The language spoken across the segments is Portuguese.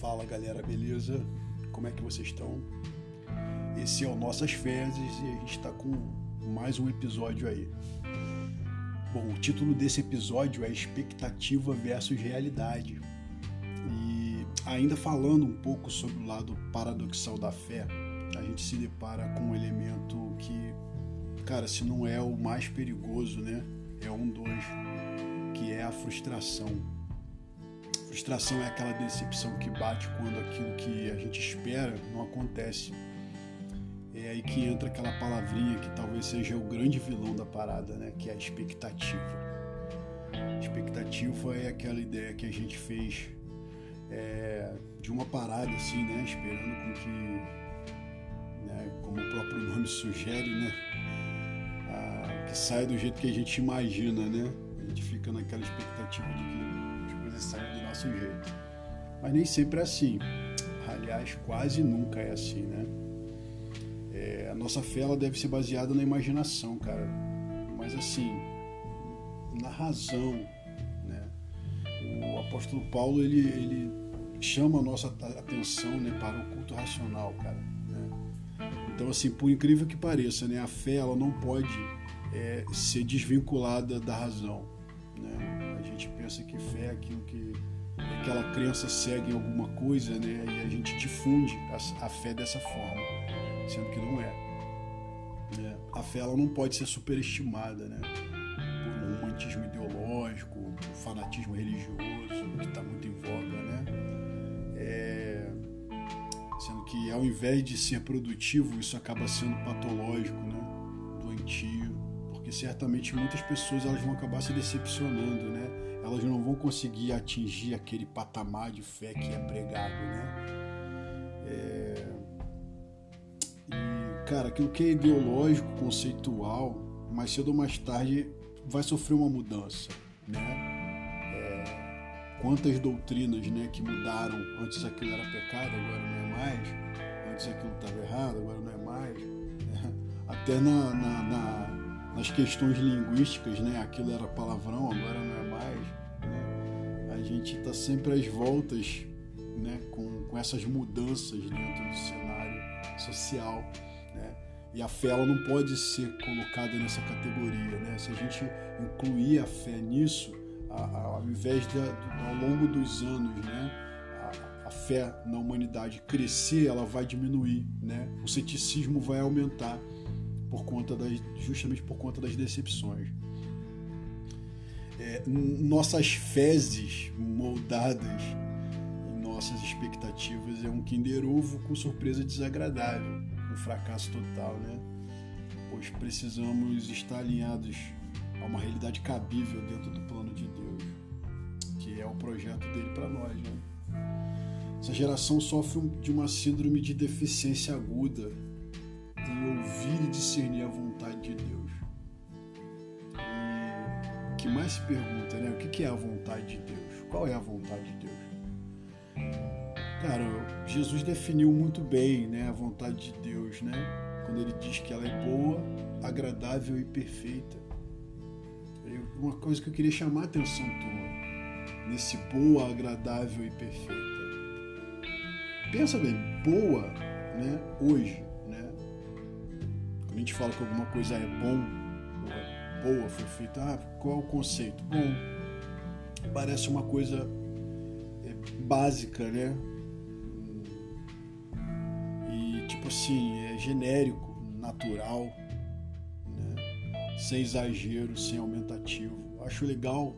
Fala galera, beleza? Como é que vocês estão? Esse é o Nossas Fezes e a gente está com mais um episódio aí. Bom, o título desse episódio é Expectativa versus Realidade. E ainda falando um pouco sobre o lado paradoxal da fé, a gente se depara com um elemento que, cara, se não é o mais perigoso, né? É um dos, que é a frustração Frustração é aquela decepção que bate quando aquilo que a gente espera não acontece. É aí que entra aquela palavrinha que talvez seja o grande vilão da parada, né? Que é a expectativa. Expectativa é aquela ideia que a gente fez é, de uma parada assim, né? Esperando com que, né, como o próprio nome sugere, né? Ah, que saia do jeito que a gente imagina, né? A gente fica naquela expectativa de que coisas saem do nosso jeito. Mas nem sempre é assim. Aliás, quase nunca é assim, né? É, a nossa fé ela deve ser baseada na imaginação, cara. Mas assim, na razão, né? O apóstolo Paulo ele, ele chama a nossa atenção né, para o culto racional, cara. Né? Então, assim, por incrível que pareça, né, a fé ela não pode é, ser desvinculada da razão. Né? A gente pensa que fé é aquilo que aquela crença segue em alguma coisa, né? E a gente difunde a, a fé dessa forma, sendo que não é. Né? A fé ela não pode ser superestimada, né? Por um romantismo ideológico, um fanatismo religioso que está muito em voga, né? É... Sendo que ao invés de ser produtivo, isso acaba sendo patológico, né? Doentio, porque certamente muitas pessoas elas vão acabar se decepcionando, né? Elas não vão conseguir atingir aquele patamar de fé que é pregado, né? Cara, aquilo que é ideológico, conceitual, mais cedo ou mais tarde vai sofrer uma mudança, né? É... Quantas doutrinas, né, que mudaram? Antes aquilo era pecado, agora não é mais. Antes aquilo estava errado, agora não é mais. Né? Até na, na, na nas questões linguísticas, né? Aquilo era palavrão, agora não é mais. Né? A gente está sempre às voltas, né? Com, com essas mudanças dentro do cenário social? E a fé ela não pode ser colocada nessa categoria, né? Se a gente incluir a fé nisso, ao invés de, ao longo dos anos, né? A, a fé na humanidade crescer, ela vai diminuir, né? O ceticismo vai aumentar por conta das, justamente por conta das decepções. É, nossas fezes moldadas em nossas expectativas é um Kinder Ovo com surpresa desagradável, um fracasso total, né? Pois precisamos estar alinhados a uma realidade cabível dentro do plano de Deus, que é o projeto dele para nós, né? Essa geração sofre de uma síndrome de deficiência aguda em ouvir e discernir a vontade de Deus. E o que mais se pergunta, né? O que é a vontade de Deus? Qual é a vontade de Deus? Cara, Jesus definiu muito bem né, a vontade de Deus, né? Quando ele diz que ela é boa, agradável e perfeita. Uma coisa que eu queria chamar a atenção tua, nesse boa, agradável e perfeita. Pensa bem, boa, né, hoje, a gente fala que alguma coisa é bom, ou é boa, foi feita, ah, qual é o conceito? Bom, parece uma coisa é, básica, né? Assim, é genérico, natural, né? sem exagero, sem aumentativo. Acho legal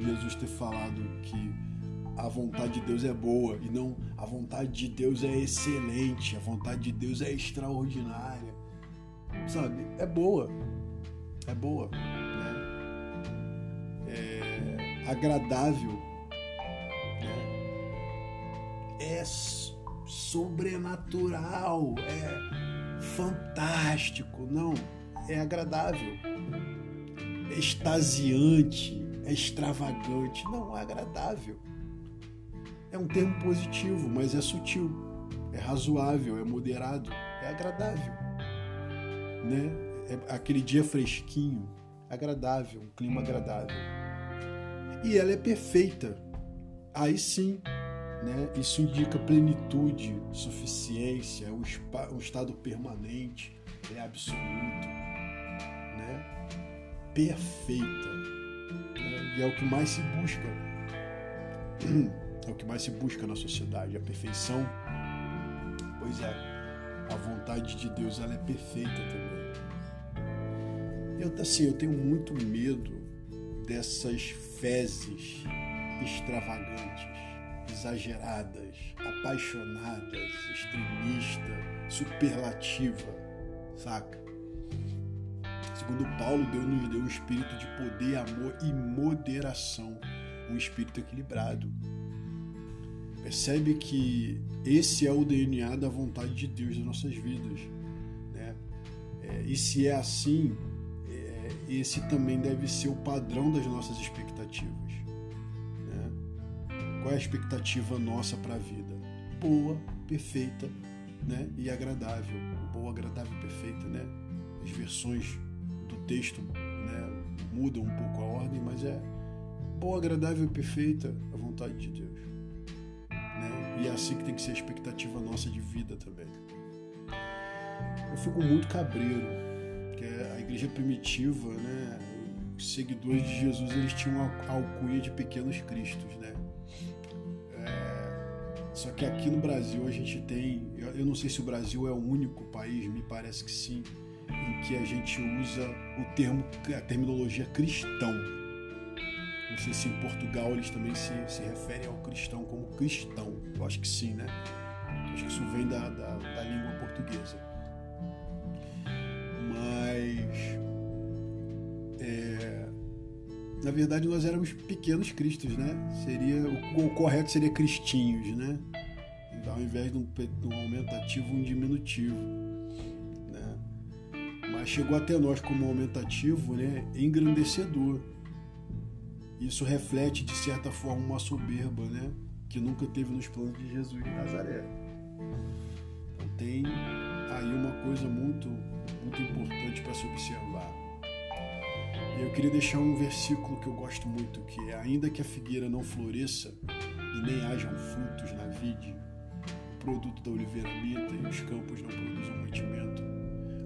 Jesus ter falado que a vontade de Deus é boa e não a vontade de Deus é excelente, a vontade de Deus é extraordinária sabe, é boa. É boa. Né? É agradável. Né? É sobrenatural. É fantástico. Não, é agradável. É extasiante, é extravagante. Não, é agradável. É um termo positivo, mas é sutil, é razoável, é moderado, é agradável. Né? É aquele dia fresquinho, agradável, um clima agradável. E ela é perfeita. Aí sim, né? Isso indica plenitude, suficiência, um, um estado permanente, é absoluto, né? perfeita. Né? E é o que mais se busca. É o que mais se busca na sociedade, a perfeição. Pois é, a vontade de Deus ela é perfeita também. Eu, assim, eu tenho muito medo dessas fezes extravagantes exageradas, apaixonadas, extremista, superlativa, saca? Segundo Paulo, Deus nos deu um espírito de poder, amor e moderação, um espírito equilibrado. Percebe que esse é o DNA da vontade de Deus nas nossas vidas. Né? É, e se é assim, é, esse também deve ser o padrão das nossas expectativas. Qual é a expectativa nossa para a vida? Boa, perfeita né? e agradável. Boa, agradável e perfeita. Né? As versões do texto né, mudam um pouco a ordem, mas é boa, agradável e perfeita a vontade de Deus. Né? E é assim que tem que ser a expectativa nossa de vida também. Eu fico muito cabreiro, que é a igreja primitiva, né? os seguidores de Jesus eles tinham a alcunha de pequenos cristos, né? Só que aqui no Brasil a gente tem, eu não sei se o Brasil é o único país, me parece que sim, em que a gente usa o termo, a terminologia cristão. Não sei se em Portugal eles também se, se referem ao cristão como cristão. Eu acho que sim, né? Acho que isso vem da, da, da língua portuguesa. Na verdade, nós éramos pequenos cristos, né? Seria, o, correto seria cristinhos, né? Ao invés de um, de um aumentativo, um diminutivo. Né? Mas chegou até nós como aumentativo, né? Engrandecedor. Isso reflete, de certa forma, uma soberba, né? Que nunca teve nos planos de Jesus de Nazaré. Então tem aí uma coisa muito, muito importante para se observar. Eu queria deixar um versículo que eu gosto muito, que é ainda que a figueira não floresça e nem hajam frutos na vide, o produto da oliveira minta e os campos não produzam mantimento,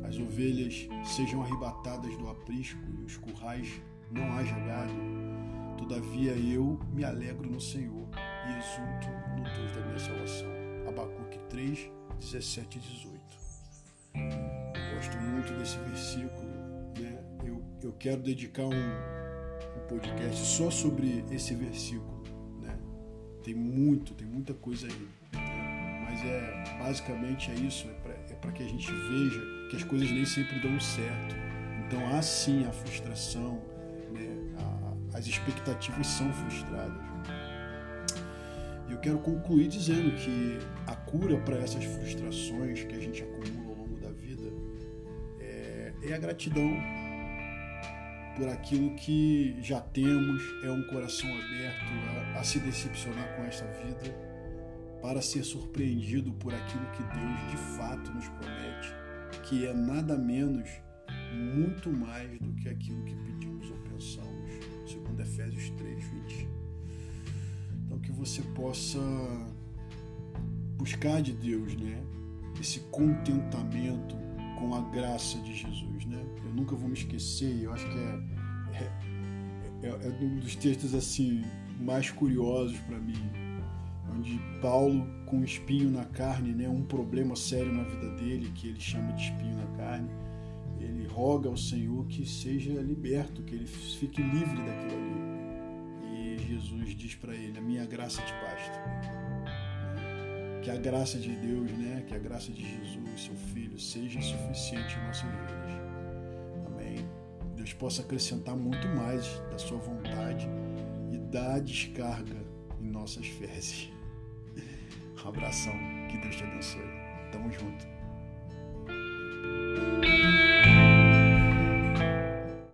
as ovelhas sejam arrebatadas do aprisco e os currais não haja gado, todavia eu me alegro no Senhor e exulto no Deus da minha salvação. Abacuque 3, 17 e 18. Eu gosto muito desse versículo eu quero dedicar um, um podcast só sobre esse versículo. Né? Tem muito, tem muita coisa aí. Né? Mas é basicamente é isso, é para é que a gente veja que as coisas nem sempre dão certo. Então há sim a frustração, né? a, as expectativas são frustradas. E eu quero concluir dizendo que a cura para essas frustrações que a gente acumula ao longo da vida é, é a gratidão por aquilo que já temos, é um coração aberto a, a se decepcionar com esta vida, para ser surpreendido por aquilo que Deus de fato nos promete, que é nada menos, muito mais do que aquilo que pedimos ou pensamos, segundo Efésios 3, 20. Então que você possa buscar de Deus, né? Esse contentamento com a graça de Jesus, né? Eu nunca vou me esquecer, eu acho que é, é, é, é um dos textos assim mais curiosos para mim, onde Paulo com um espinho na carne, né, um problema sério na vida dele que ele chama de espinho na carne, ele roga ao Senhor que seja liberto, que ele fique livre daquilo ali. E Jesus diz para ele: "A minha graça te basta." Que a graça de Deus, né? Que a graça de Jesus, seu Filho, seja suficiente em nossas vidas. Amém. Deus possa acrescentar muito mais da sua vontade e dar descarga em nossas fezes. Um abração. Que Deus te abençoe. Tamo junto.